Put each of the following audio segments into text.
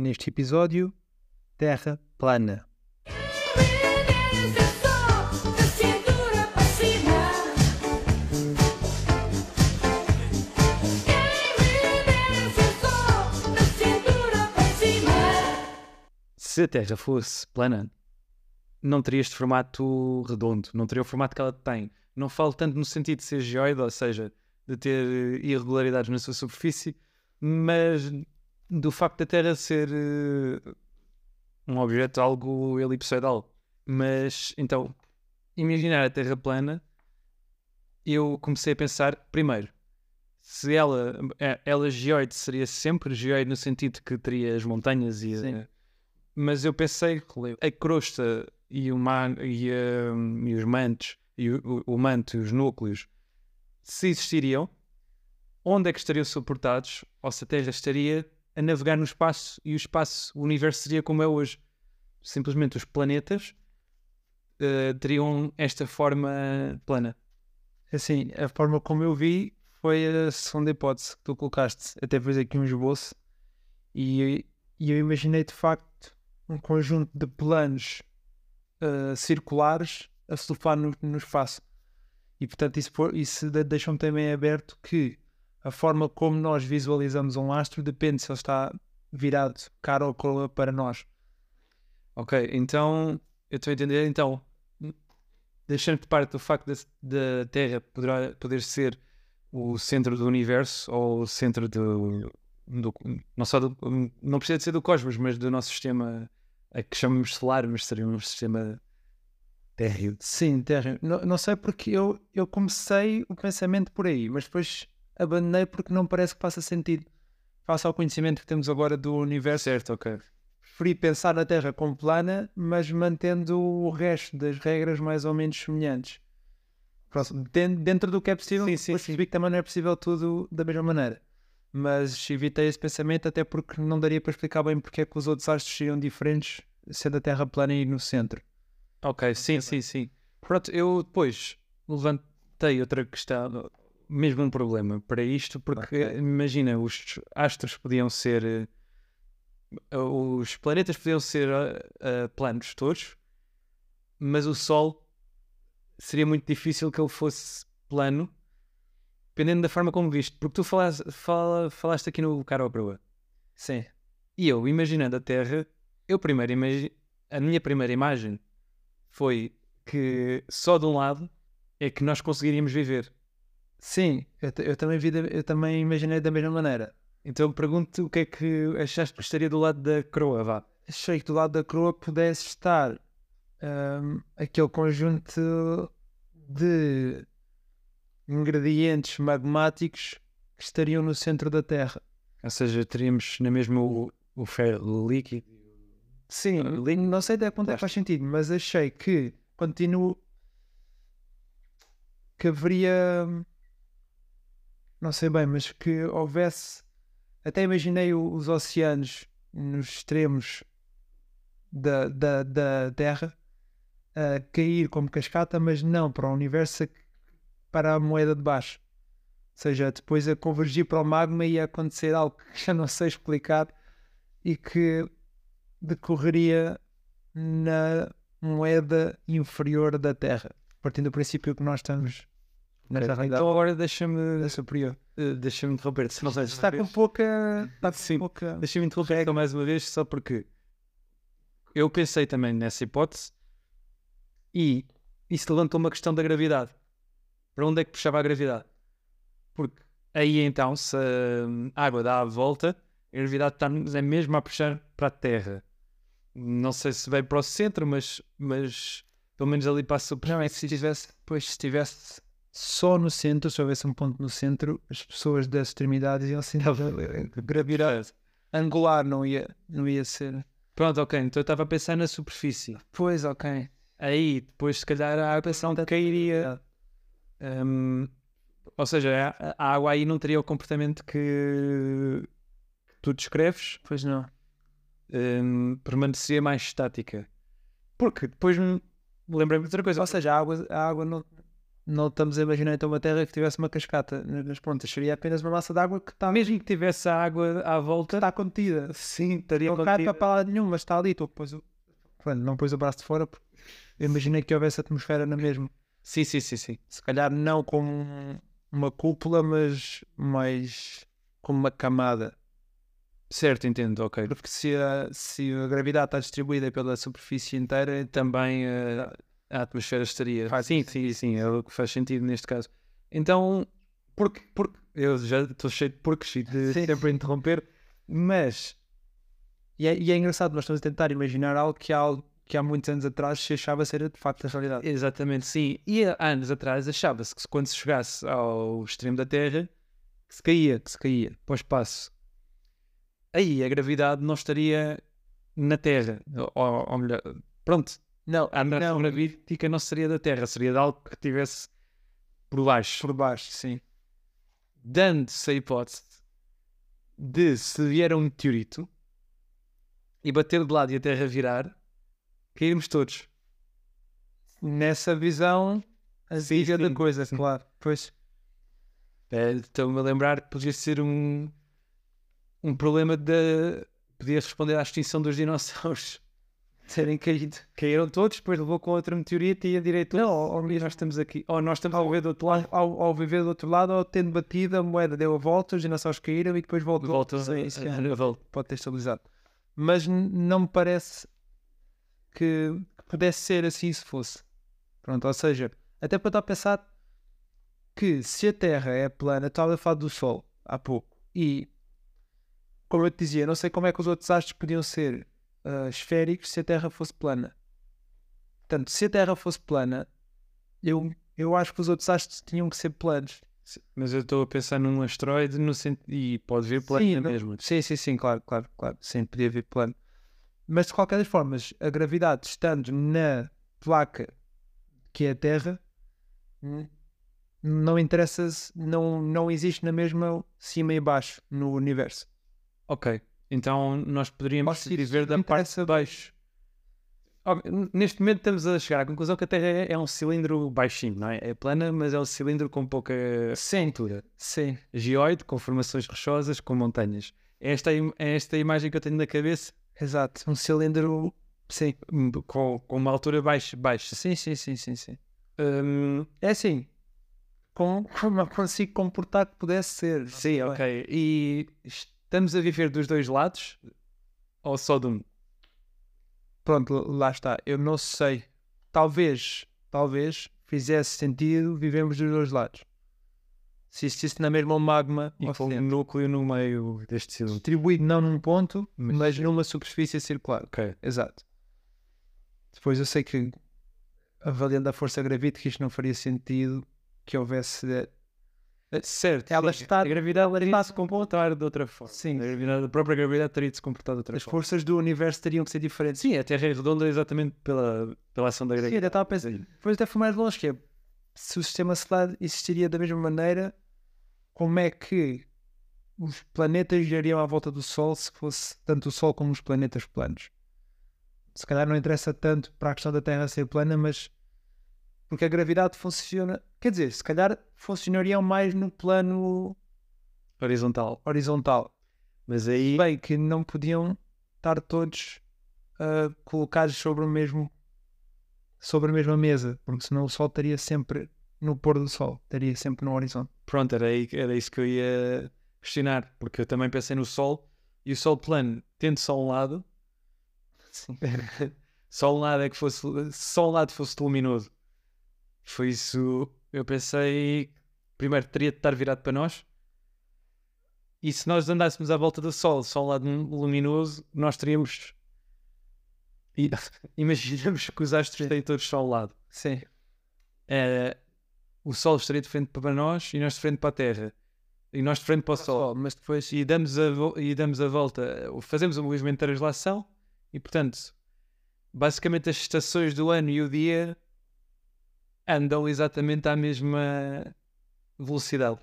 neste episódio Terra Plana. Se a Terra fosse plana, não teria este formato redondo, não teria o formato que ela tem. Não falo tanto no sentido de ser geoide, ou seja, de ter irregularidades na sua superfície, mas do facto da Terra ser uh, um objeto algo elipsoidal. Mas então, imaginar a Terra plana, eu comecei a pensar, primeiro, se ela, é, ela geoide seria sempre geoide no sentido que teria as montanhas e a, mas eu pensei que a crosta e, o man, e, uh, e os mantos e o, o, manto e os núcleos se existiriam onde é que estariam suportados ou se a Terra estaria a navegar no espaço e o espaço, o universo seria como é hoje. Simplesmente os planetas uh, teriam esta forma plana. Assim, a forma como eu vi foi a segunda hipótese que tu colocaste. Até fiz aqui um esboço e, e eu imaginei de facto um conjunto de planos uh, circulares a surfar no, no espaço. E portanto isso, isso deixa-me também aberto que a forma como nós visualizamos um astro depende se ele está virado cara ou cola para nós. Ok, então eu estou a entender. Então, deixando de parte do facto da Terra poder ser o centro do universo ou o centro do, do, não só do, não precisa de ser do cosmos, mas do nosso sistema a que chamamos solar, mas seria um sistema térreo. Sim, térreo. Não, não sei porque eu, eu comecei o pensamento por aí, mas depois abandonei porque não parece que faça sentido. Face ao conhecimento que temos agora do universo. Certo, ok. Preferi pensar na Terra como plana, mas mantendo o resto das regras mais ou menos semelhantes. Próximo, dentro do que é possível, sim, sim, percebi que também não é possível tudo da mesma maneira. Mas evitei esse pensamento até porque não daria para explicar bem porque é que os outros astros seriam diferentes, sendo a Terra plana e no centro. Ok, sim, sim, sim. Pronto, eu depois levantei outra questão, mesmo um problema para isto, porque okay. imagina, os astros podiam ser. Os planetas podiam ser uh, planos todos, mas o Sol seria muito difícil que ele fosse plano, dependendo da forma como viste. Porque tu falaste, fala, falaste aqui no Cara ou Proa. Sim. E eu, imaginando a Terra, eu primeiro imagi a minha primeira imagem foi que só de um lado é que nós conseguiríamos viver. Sim, eu, eu, também vi, eu também imaginei da mesma maneira. Então pergunto o que é que achaste que estaria do lado da coroa, vá. Achei que do lado da coroa pudesse estar um, aquele conjunto de ingredientes magmáticos que estariam no centro da Terra. Ou seja, teríamos na mesma o, o ferro líquido. Sim, não sei até quanto é que faz sentido, mas achei que continuo que haveria não sei bem, mas que houvesse. Até imaginei os oceanos nos extremos da, da, da Terra a cair como cascata, mas não para o universo, para a moeda de baixo. Ou seja, depois a convergir para o magma ia acontecer algo que já não sei explicar e que decorreria na moeda inferior da Terra, partindo do princípio que nós estamos nesta realidade. Então agora deixa-me superior. Uh, deixa-me interromper. Se não sei, está com pouca. Está Sim, pouca... deixa-me interromper então mais uma vez, só porque eu pensei também nessa hipótese e isso levantou uma questão da gravidade. Para onde é que puxava a gravidade? Porque aí então, se a água dá a volta, a gravidade está é mesmo a puxar para a Terra. Não sei se vem para o centro, mas, mas pelo menos ali para a superfície. É se tivesse, pois, se tivesse só no centro, se houvesse um ponto no centro, as pessoas das extremidades iam assim gravidade angular, não ia, não ia ser. Pronto, ok, então eu estava a pensar na superfície. Pois, ok. Aí, depois, se calhar, a água não cairia. Um, ou seja, a, a, água aí não teria o comportamento que, que tu descreves. Pois não. Um, permaneceria mais estática. Porque depois lembrei-me de outra coisa. Ou seja, a água, a água não, não estamos a imaginar então uma Terra que tivesse uma cascata na- nas pontas, seria apenas uma massa de água que está Mesmo que tivesse a água à volta, está contida. sim, estaria Não cai contida. para para lado nenhum, mas está ali. Tu pôs o... Pronto, não pôs o braço de fora porque eu imaginei que houvesse atmosfera na mesma. Sim, sim, sim, sim. Se calhar não com uma cúpula, mas mais com uma camada. Certo, entendo, ok. Porque se a, se a gravidade está distribuída pela superfície inteira, Também eh, a atmosfera estaria. Faz sim, sim, sim, é o que faz sentido neste caso. Então, porque, porque eu já estou cheio de porcos e de Sim. sempre interromper, mas E é, e é engraçado, nós estamos a tentar imaginar algo que há, algo que há muitos anos atrás se achava ser de facto a realidade. Exatamente, sim. E há anos atrás achava-se que quando se chegasse ao extremo da Terra, que se caía, que se caía para o espaço. Aí a gravidade não estaria na Terra. Ou, ou melhor, pronto, Não, a atração não, gravítica não seria da Terra, seria de algo que estivesse por baixo. por baixo, sim. Dando-se a hipótese de se vier um meteorito e bater de lado e a Terra virar, cairmos todos. Nessa visão, a da coisa, sim. claro. Pois, É, Estou-me a lembrar que podia ser um, um problema de. Podia responder à extinção dos dinossauros. Terem caído. Caíram todos, depois levou com outro meteorito e a direito. Não, ou, nós estamos aqui. Ou nós estamos a ver do outro lado. ao, ao viver do outro lado, ou tendo batido, a moeda deu a volta, os dinossauros caíram e depois voltou. Sim, sim, a, a, volta. pode ter estabilizado. Mas não me parece que, que pudesse ser assim se fosse. Pronto, ou seja, até para estar a pensar que se a Terra é plana, estava a falar do Sol há pouco, e como eu te dizia, não sei como é que os outros astros podiam ser ah, esféricos se a Terra fosse plana. Portanto, se a Terra fosse plana, eu, eu acho que os outros astros tinham que ser planos. Mas eu estou a pensar num asteroide no sentido. E pode vir planeta Sim, não- mesmo. Sim, sim, sim, claro, claro, claro. Sim, podia vir plano. Mas de qualquer das formas, a gravidade estando na placa que é a Terra, hum, não interessa, não, não existe na mesma cima e baixo no universo. Ok. Então nós poderíamos seja, viver da parte de baixo. Neste momento estamos a chegar à conclusão que a Terra é, é um cilindro baixinho, não é? É plana, mas é um cilindro com pouca Sim, altura. sim. Geoide, com formações rochosas, com montanhas. É esta, é esta a imagem que eu tenho na cabeça, Exato. Um cilindro. Sim. hum, com, com uma altura baixa. baixa. Sim, sim, sim, sim, sim. Hum, É assim. Com, como eu consigo comportar que pudesse ser. sim, ok. E estamos a viver dos dois lados? Ou só de um? Pronto, lá está. Eu não sei. Talvez, talvez fizesse sentido vivemos dos dois lados. Se existisse na mesma magma E com um núcleo no meio deste cilindro. distribuído não num ponto, Mas- mas, numa superfície circular. Ok. Exato. Depois eu sei que, avaliando a força gravítica, isto não faria sentido que houvesse. Eh, Certo. Ela sim. está- A gravidade teria está- de se comportar de outra forma. Sim. A, gravidade, a própria gravidade teria de se comportar de outra As forma. forças do universo teriam que ser diferentes. Sim, a Terra é redonda exatamente pela, pela ação da Sim, gravidade. ainda estava a pensar. Depois até foi mais longe, que é se o sistema solar existiria da mesma maneira, como é que os planetas girariam à volta do Sol se fosse tanto o Sol como os planetas planos? Se calhar não interessa tanto para a questão da Terra ser plana, mas porque a gravidade funciona. Quer dizer, se calhar funcionariam mais no plano Horizontal. horizontal. Mas aí. Bem, que não podiam estar todos ah, colocados sobre o mesmo sobre a mesma mesa, porque senão o sol estaria sempre no pôr do sol, estaria sempre no horizonte. Pronto, era, aí, era isso que eu ia questionar. Porque eu também pensei no Sol. E o Sol plano, tendo só um lado. Sim. só um lado é que fosse. Só um lado fosse luminoso. Foi isso. Eu pensei. Primeiro, teria de estar virado para nós. E se nós andássemos à volta do Sol, só lado luminoso, nós teríamos. E, imaginamos que os astros têm todos só um lado. Sim. Eh, o Sol estaria de frente para nós e nós de frente para a Terra. E nós de frente para o Sol. mas depois E damos a, vo- e damos a volta, fazemos o movimento de translação e, portanto, basicamente as estações do ano e o dia andam exatamente à mesma velocidade.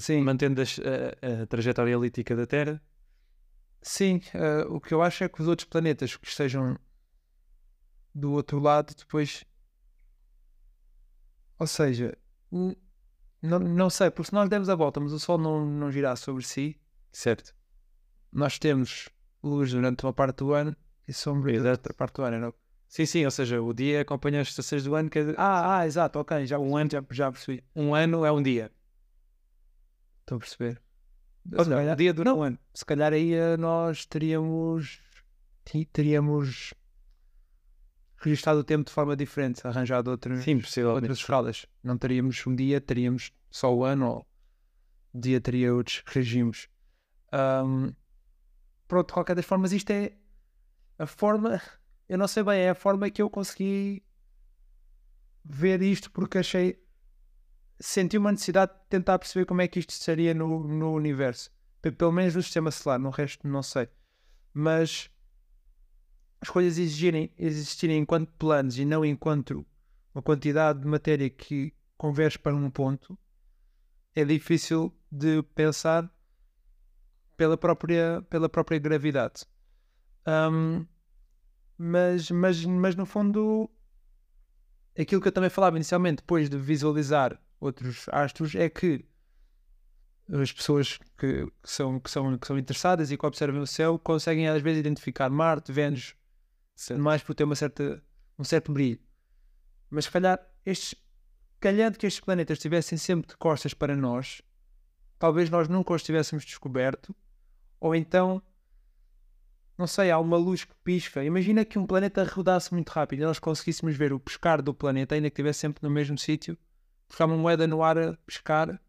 Sim. Mantendo as- a, a trajetória elíptica da Terra. Sim, ah, o que eu acho é que os outros planetas que estejam do outro lado depois Ou seja, não, não sei, porque se nós demos a volta, mas o Sol não, não girar sobre si, Certo. nós temos luz durante uma parte do ano e sombra durante outra parte do ano. Não? Sim, sim, ou seja, o dia acompanha as estações do ano, que Ah, ah, exato, ok, já, um ano, já, já percebi. um ano é um dia. Estou a perceber. Ou Se calhar- o dia dura não. um ano. se calhar aí eh, nós teríamos teríamos registado o tempo de forma diferente, arranjado outras, Sim, outras escalas. Não teríamos um dia, teríamos só o ano, ou o dia teria outros regimes. Ahm, pronto, de qualquer das formas, isto é a forma, eu não sei bem, é a forma que eu consegui ver isto porque achei, senti uma necessidade de tentar perceber como é que isto estaria no, no universo. Pe- Pelo menos no sistema solar, no resto não sei. Mas as coisas exigirem, existirem enquanto planos e não enquanto uma quantidade de matéria que converge para um ponto, é difícil de pensar pela própria, pela própria gravidade. Ahm, mas, mas, mas no fundo, aquilo que eu também falava inicialmente, depois de visualizar outros astros, é que as pessoas que, que são, que, são, que são interessadas e que observam o céu conseguem às vezes identificar Marte, Vênus, mais por ter uma certa, um certo brilho. Mas se calhar, estes, calhando que estes planetas estivessem sempre de costas para nós, talvez nós nunca os tivéssemos descoberto, ou então, não sei, há uma luz que pisca. Imagina que um planeta rodasse muito rápido e nós conseguíssemos ver o pescar do planeta, ainda que estivesse sempre no mesmo sítio, porque há uma moeda no ar a pescar,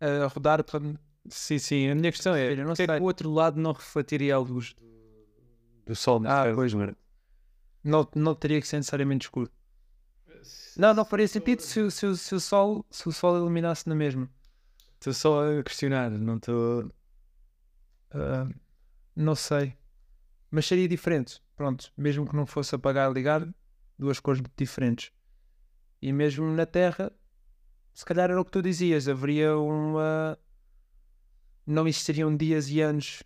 a rodar. portanto, Sim, sim. A minha questão é, não é que sei. o outro lado não refletiria a luz do, do Sol? Ah, pois, Não, não teria que ser necessariamente escuro. Não, não faria sentido se, o- se, se o sol, se o sol iluminasse na mesma. Estou só a questionar, não estou... Ah, não sei. Mas seria diferente. Pronto, mesmo que não fosse apagar e ligar, duas cores diferentes. E mesmo na Terra, se calhar era o que tu dizias, haveria uma. Não existiriam dias e anos,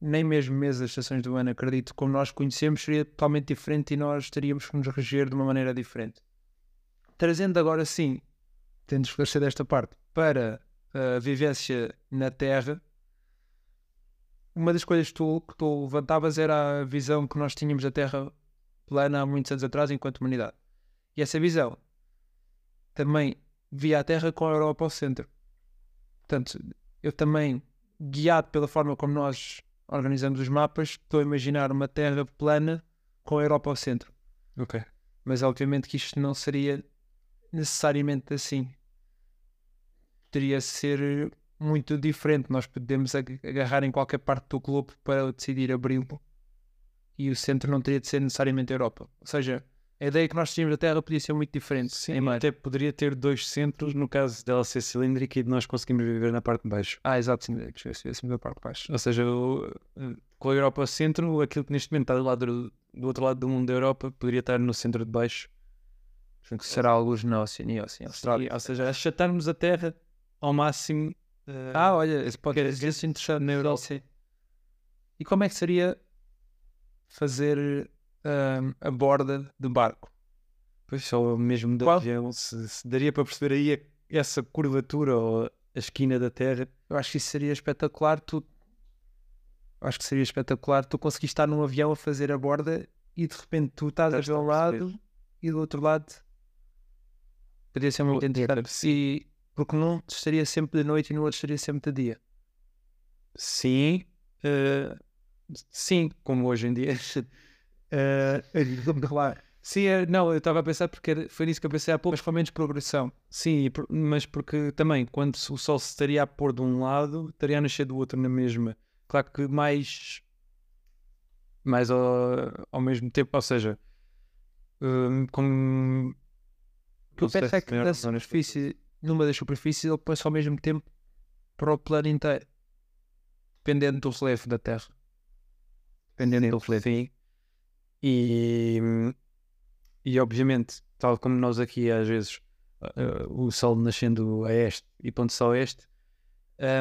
nem mesmo meses das estações do ano, acredito. Como nós conhecemos, seria totalmente diferente e nós teríamos que nos reger de uma maneira diferente. Trazendo agora sim, tendo esclarecido esta parte, para a vivência na Terra, uma das coisas que tu, que tu levantavas era a visão que nós tínhamos da Terra plana há muitos anos atrás, enquanto humanidade. E essa visão também via a Terra com a Europa ao centro. Portanto, eu também, guiado pela forma como nós organizamos os mapas, estou a imaginar uma Terra plana com a Europa ao centro. Ok. Mas obviamente que isto não seria necessariamente assim. Poderia ser muito diferente. Nós podemos ag- agarrar em qualquer parte do globo para decidir abri-lo e o centro não teria de ser necessariamente a Europa. Ou seja, a ideia que nós tínhamos da Terra podia ser muito diferente. Sim, até poderia ter dois centros, no caso dela ser cilíndrica e de nós conseguimos viver na parte de baixo. Ah, exato, sim, esse da parte de baixo. Ou seja, o- eh, com a Europa centro, aquilo que neste momento está do, lado do, outro lado do mundo da Europa poderia estar no centro de baixo. Que será alguns na Oceania, assim, Austrália. Ou seja, achatarmos a Terra ao máximo. Eh, Ah, olha, esse pode dizer, interessante. na Europa. Sim. E como é que seria fazer ahm, a borda de barco? Pois só mesmo de Qual? avião, se, se daria para perceber aí a- essa curvatura ou a esquina da Terra. Eu acho que isso seria espetacular. Tu acho que seria espetacular. Tu conseguiste estar num avião a fazer a borda e de repente tu estás ver um lado e do outro lado poderia ser muito interessante. E porque num estaria sempre de noite e no outro estaria sempre de dia. Sim, eh, sim, como hoje em dia. Eh, claro. sim, eh, não, eu estava a pensar porque foi nisso que eu pensei há pouco. Mas com menos progressão. Sim, mas porque também, quando o sol se estaria a pôr de um lado, estaria a nascer do outro na mesma. Claro que mais, mais ao, ao mesmo tempo, ou seja, hum, como. O que eu não penso é que na não, superfície, numa das superfícies, ele põe-se ao mesmo tempo para o plano inteiro. Dependendo do relevo da Terra. Dependendo do relevo. Sim. E, e obviamente, tal como nós aqui às vezes eh, o sol nascendo a este e pondo-se a oeste,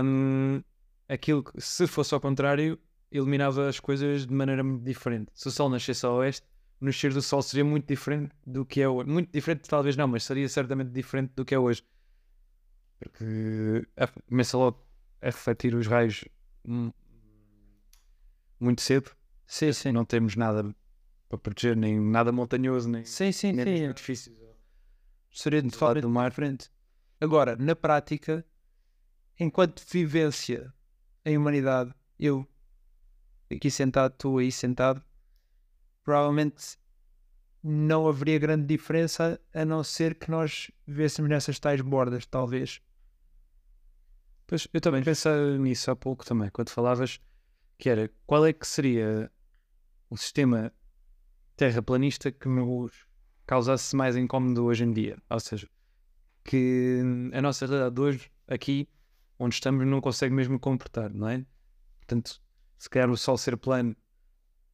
hum, aquilo que se fosse ao contrário, eliminava as coisas de maneira muito diferente. Se o sol nascesse a oeste, o nascer do Sol seria muito diferente do que é hoje. Muito diferente, talvez não, mas seria certamente diferente do que é hoje. Porque a- começa logo a refletir os raios muito cedo. Sim, sim. Não temos nada para proteger, nem nada montanhoso, nem, Sim, sim, nem sim. edifícios. Seria de lado do mar. diferente. Agora, na prática, enquanto vivência em humanidade, eu aqui sentado, tu aí sentado, provavelmente não haveria grande diferença a não ser que nós vivêssemos nessas tais bordas, talvez. Pois, eu também pensei nisso há pouco também, quando falavas que era qual é que seria o sistema terraplanista que nos causasse mais incómodo hoje em dia. Ou seja, que a nossa realidade de hoje, aqui onde estamos, não consegue mesmo comportar, não é? Portanto, se calhar o Sol ser plano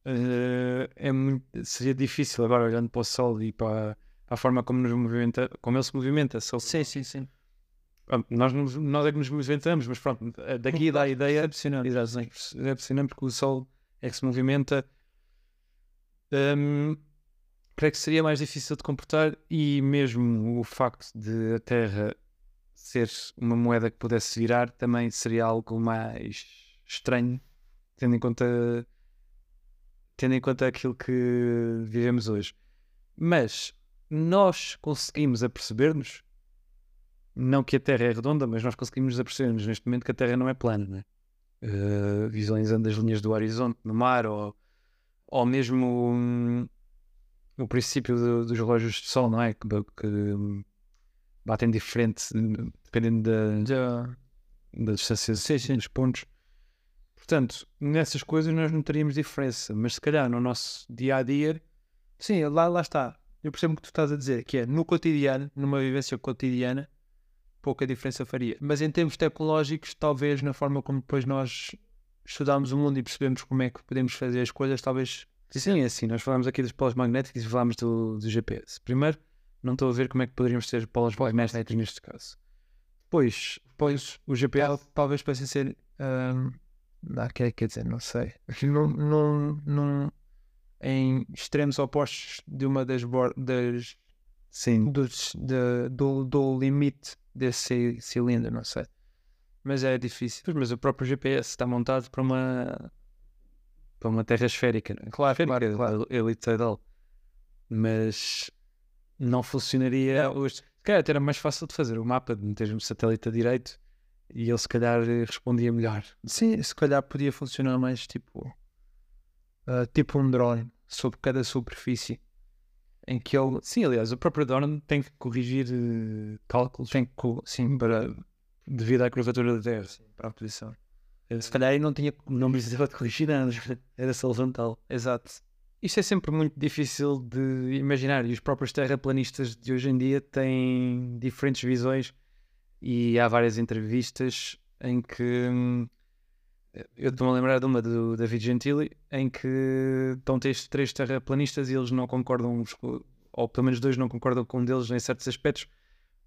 eh, é muito, seria difícil agora olhando para o Sol e para, a forma como, nos movimenta, como ele se movimenta. Sim, sim, sim. Ah, Nós, nos- nós é que nos movimentamos, mas pronto, eh, daqui dá a ideia. Exato, é impressionante porque o Sol é que se movimenta. Hum, creio que seria mais difícil de comportar e mesmo o facto de a Terra ser uma moeda que pudesse virar também seria algo mais estranho, tendo em conta, tendo em conta aquilo que vivemos hoje. Mas nós conseguimos aperceber-nos não que a Terra é redonda, mas nós conseguimos aperceber-nos neste momento que a Terra não é plana, né? Uh, visualizando as linhas do horizonte no mar ou, ou mesmo hum, o princípio do- dos relógios de sol, não é? Que, que, batem diferente dependendo da, da distância dos pontos. Portanto, nessas coisas nós não teríamos diferença, mas se calhar no nosso dia a dia, Sim, lá, lá está. Eu percebo o que tu estás a dizer, que é no cotidiano, numa vivência cotidiana, pouca diferença faria. Mas em termos tecnológicos, talvez na forma como depois nós estudamos o mundo e percebemos como é que podemos fazer as coisas, talvez sim, é assim. Nós falámos aqui dos polos magnéticos e falámos do, do GPS. Primeiro, não estou a ver como é que poderíamos ter polos magnéticos neste caso. Depois, depois o GPS. tal- talvez parecem ser. hum, não, quer, quer dizer, não sei. Num, num, num- em extremos opostos de uma das, das Sim, dos, de- do, do limite desse ci- cilindro, não sei. Mas é difícil. Pois, mas o próprio GPS está montado para uma para uma terra esférica, não é? Claro, esférica, claro, elipsoidal. Mas não funcionaria hoje. Se calhar até era mais fácil de fazer o mapa, de meter um satélite a direito e ele se calhar eh, respondia melhor. Sim, se calhar podia funcionar mais tipo. ah, tipo um drone sobre cada superfície. Em que ele Sim, aliás, o próprio drone tem que corrigir eh, cálculos tem que. Sim, para, devido à curvatura da Terra. para a posição. Eh, Se calhar aí não tinha. Não precisava de corrigir nada, era só levantá-lo. Exato. Isto é sempre muito difícil de imaginar e os próprios terraplanistas de hoje em dia têm diferentes visões e há várias entrevistas em que hum, eu estou-me a lembrar de uma do David Gentili em que estão três terraplanistas e eles não concordam ou pelo menos dois não concordam com um deles em certos aspectos.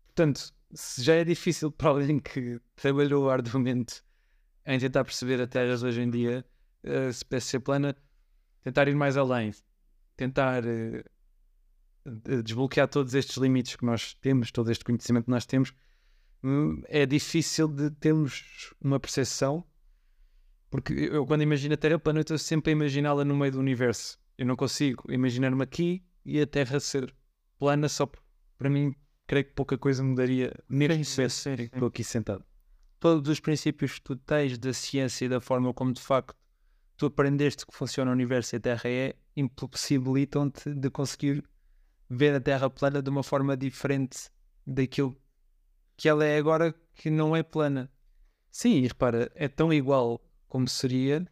Portanto, se já é difícil para alguém que trabalhou arduamente em tentar perceber a Terra hoje em dia eh, se parece ser plana tentar ir mais além, tentar de- desbloquear todos estes limites que nós temos, todo este conhecimento que nós temos, hum, é difícil de termos uma percepção, porque eu quando imagino a Terra plana, eu estou sempre a imaginá-la no meio do universo. Eu não consigo imaginar-me aqui e a Terra ser plana, só para mim, creio que pouca coisa mudaria neste momento. Estou aqui sentado. Todos os princípios que tu tens da ciência e da forma como de facto tu aprendeste que funciona o universo e a Terra é, impossibilitam-te de conseguir ver a Terra plana de uma forma diferente daquilo que ela é agora, que não é plana. Sim, e repara, é tão igual como seria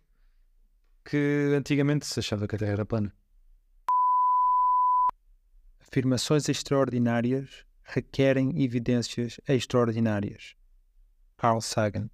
que antigamente se achava que a Terra era plana. Afirmações extraordinárias requerem evidências extraordinárias. Carl Sagan.